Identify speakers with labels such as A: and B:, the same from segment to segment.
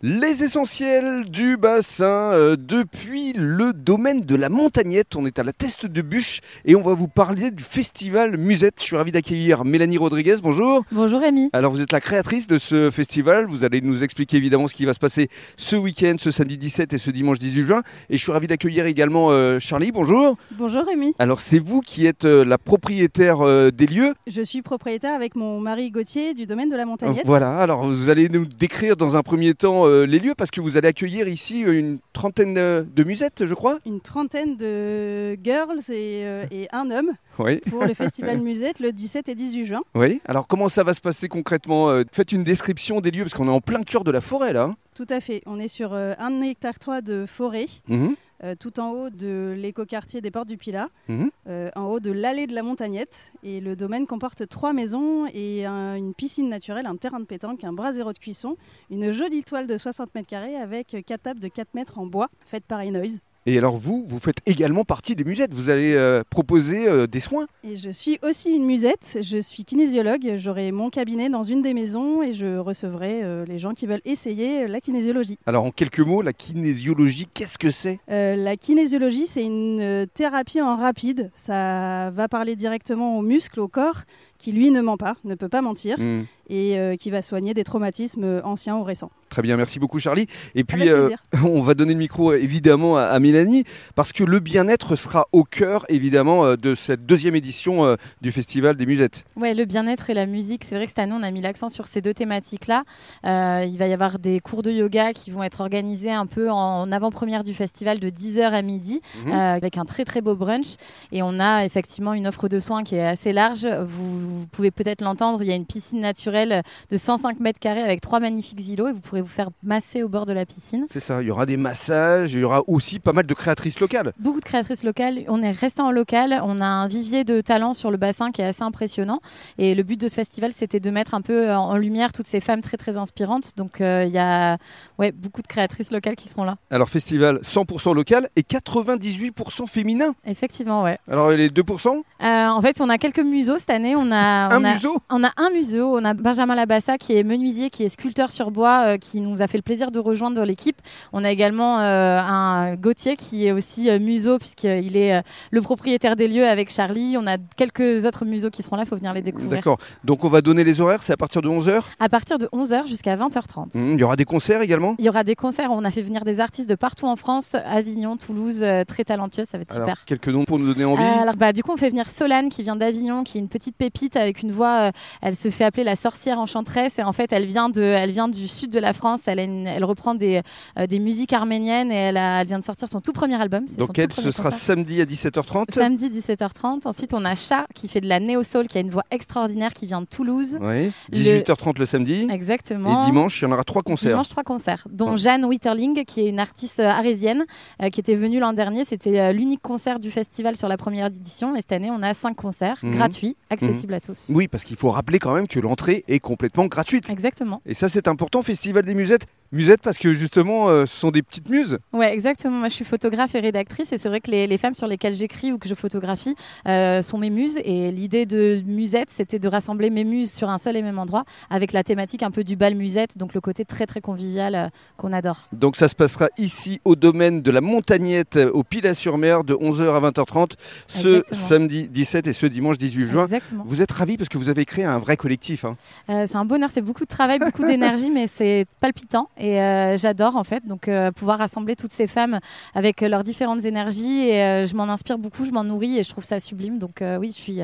A: Les essentiels du bassin euh, depuis le domaine de la Montagnette. On est à la Teste de Bûche et on va vous parler du festival Musette. Je suis ravi d'accueillir Mélanie Rodriguez. Bonjour.
B: Bonjour Rémi.
A: Alors vous êtes la créatrice de ce festival. Vous allez nous expliquer évidemment ce qui va se passer ce week-end, ce samedi 17 et ce dimanche 18 juin. Et je suis ravi d'accueillir également euh, Charlie. Bonjour.
B: Bonjour Rémi.
A: Alors c'est vous qui êtes euh, la propriétaire des lieux.
B: Je suis propriétaire avec mon mari Gauthier du domaine de la Montagnette.
A: Voilà. Alors vous allez nous décrire dans un premier temps euh, les lieux parce que vous allez accueillir ici euh, une trentaine euh, de musettes, je crois.
B: Une trentaine de girls et, euh, et un homme
A: Oui.
B: pour le festival Musette le 17 et 18 juin.
A: Oui. Alors comment ça va se passer concrètement Faites une description des lieux parce qu'on est en plein cœur de la forêt là. hein.
B: Tout à fait. On est sur un hectare 3 de forêt,
A: Mhm.
B: Euh, tout en haut de l'écoquartier des Portes du Pilat,
A: Mhm.
B: euh, en haut de l'allée de la Montagnette. Et le domaine comporte trois maisons et un- une piscine naturelle, un terrain de pétanque, un bras zéro de cuisson, une jolie toile de 60 mètres carrés avec quatre tables de 4 mètres en bois, faites par Noise.
A: Et alors vous, vous faites également partie des musettes. Vous allez euh, proposer euh, des soins.
B: Et je suis aussi une musette, je suis kinésiologue, j'aurai mon cabinet dans une des maisons et je recevrai euh, les gens qui veulent essayer la kinésiologie.
A: Alors en quelques mots, la kinésiologie, qu'est-ce que c'est?
B: La kinésiologie, c'est une thérapie en rapide, ça va parler directement aux muscles, au corps, qui lui ne ment pas, ne peut pas mentir,
A: Mhm.
B: et euh, qui va soigner des traumatismes euh, anciens ou récents.
A: Très bien, merci beaucoup Charlie. Et puis euh, on va donner le micro évidemment à, à Mélanie parce que le bien-être sera au cœur évidemment de cette deuxième édition euh, du festival des musettes.
C: Ouais, le bien-être et la musique, c'est vrai que cette année, on a mis l'accent sur ces deux thématiques-là. Euh, il va y avoir des cours de yoga qui vont être organisés un peu en avant-première du festival de 10h à midi,
A: Mhm.
C: euh, avec un très très beau brunch. Et on a effectivement une offre de soins qui est assez large. Vous, vous pouvez peut-être l'entendre, il y a une piscine naturelle de 105 mètres carrés avec trois magnifiques îlots et vous pourrez vous faire masser au bord de la piscine.
A: C'est ça, il y aura des massages, il y aura aussi pas mal de créatrices locales.
C: Beaucoup de créatrices locales. On est resté en local. On a un vivier de talents sur le bassin qui est assez impressionnant. Et le but de ce festival, c'était de mettre un peu en lumière toutes ces femmes très très inspirantes. Donc euh, il y a ouais, beaucoup de créatrices locales qui seront là.
A: Alors festival 100% local et 98% féminin.
C: Effectivement, ouais.
A: Alors les 2%
C: Euh, en fait, on a quelques museaux cette année. On a,
A: Un
C: on a,
A: museau
C: On a un museau, on a Benjamin Labassa qui est menuisier, qui est sculpteur sur bois, euh, qui nous a fait le plaisir de rejoindre l'équipe. On a également euh, un Gauthier qui est aussi euh, museau puisqu'il est le propriétaire des lieux avec Charlie. On a quelques autres museaux qui seront là, il faut venir les découvrir.
A: D'accord. Donc on va donner les horaires, c'est à partir de 11h.
C: À partir de 11h jusqu'à 20h30.
A: Il y aura des concerts également?
C: Il y aura des concerts, on a fait venir des artistes de partout en France, Avignon, Toulouse, très talentueux, ça va être
A: Alors
C: super.
A: quelques noms pour nous donner envie?
C: Alors, bah, du coup, on fait venir Solane qui vient d'Avignon, qui est une petite pépite avec une voix. euh, elle se fait appeler la sorcière enchanteresse et en fait, elle vient de, elle vient du sud de la France. Elle, a une- elle reprend des, euh, des musiques arméniennes et elle, a- elle vient de sortir son tout premier album.
A: Donc elle, ce sera
C: concert.
A: samedi à 17h30.
C: Samedi 17h30. Ensuite, on a Chat qui fait de la néo-soul, qui a une voix extraordinaire, qui vient de Toulouse.
A: Oui. 18h30 le samedi.
C: Exactement.
A: Et dimanche, il y en aura trois concerts.
C: Dimanche, trois concerts, dont
A: Ah.
C: Jeanne Witterling, qui est une artiste euh, arésienne, euh, qui était venue l'an dernier. C'était euh, l'unique concert du festival sur la première édition. Et cette année, on a cinq concerts
A: Mhm.
C: gratuits, accessibles à tous.
A: Oui, parce qu'il faut rappeler quand même que l'entrée est complètement gratuite.
C: Exactement.
A: Et ça, c'est important, Festival des Musettes. Musettes parce que justement, euh, ce sont des petites muses.
C: Ouais, exactement. Moi, je suis photographe et rédactrice, et c'est vrai que les, les femmes sur lesquelles j'écris ou que je photographie euh, sont mes muses. Et l'idée de Musette, c'était de rassembler mes muses sur un seul et même endroit, avec la thématique un peu du bal musette, donc le côté très très convivial euh, qu'on adore.
A: Donc ça se passera ici au domaine de la Montagnette au Pilat-sur-Mer de 11h à 20h30 ce
C: Exactement.
A: samedi 17 et ce dimanche 18 juin.
C: Exactement.
A: Vous êtes ravis parce que vous avez créé un vrai collectif. hein.
C: C'est un bonheur, c'est beaucoup de travail, beaucoup d'énergie, mais c'est palpitant et euh, j'adore en fait. Donc euh, pouvoir rassembler toutes ces femmes avec leurs différentes énergies et euh, je m'en inspire beaucoup, je m'en nourris et je trouve ça sublime. Donc oui, je suis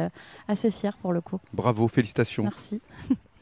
C: assez fière pour le coup.
A: Bravo, félicitations.
C: Merci.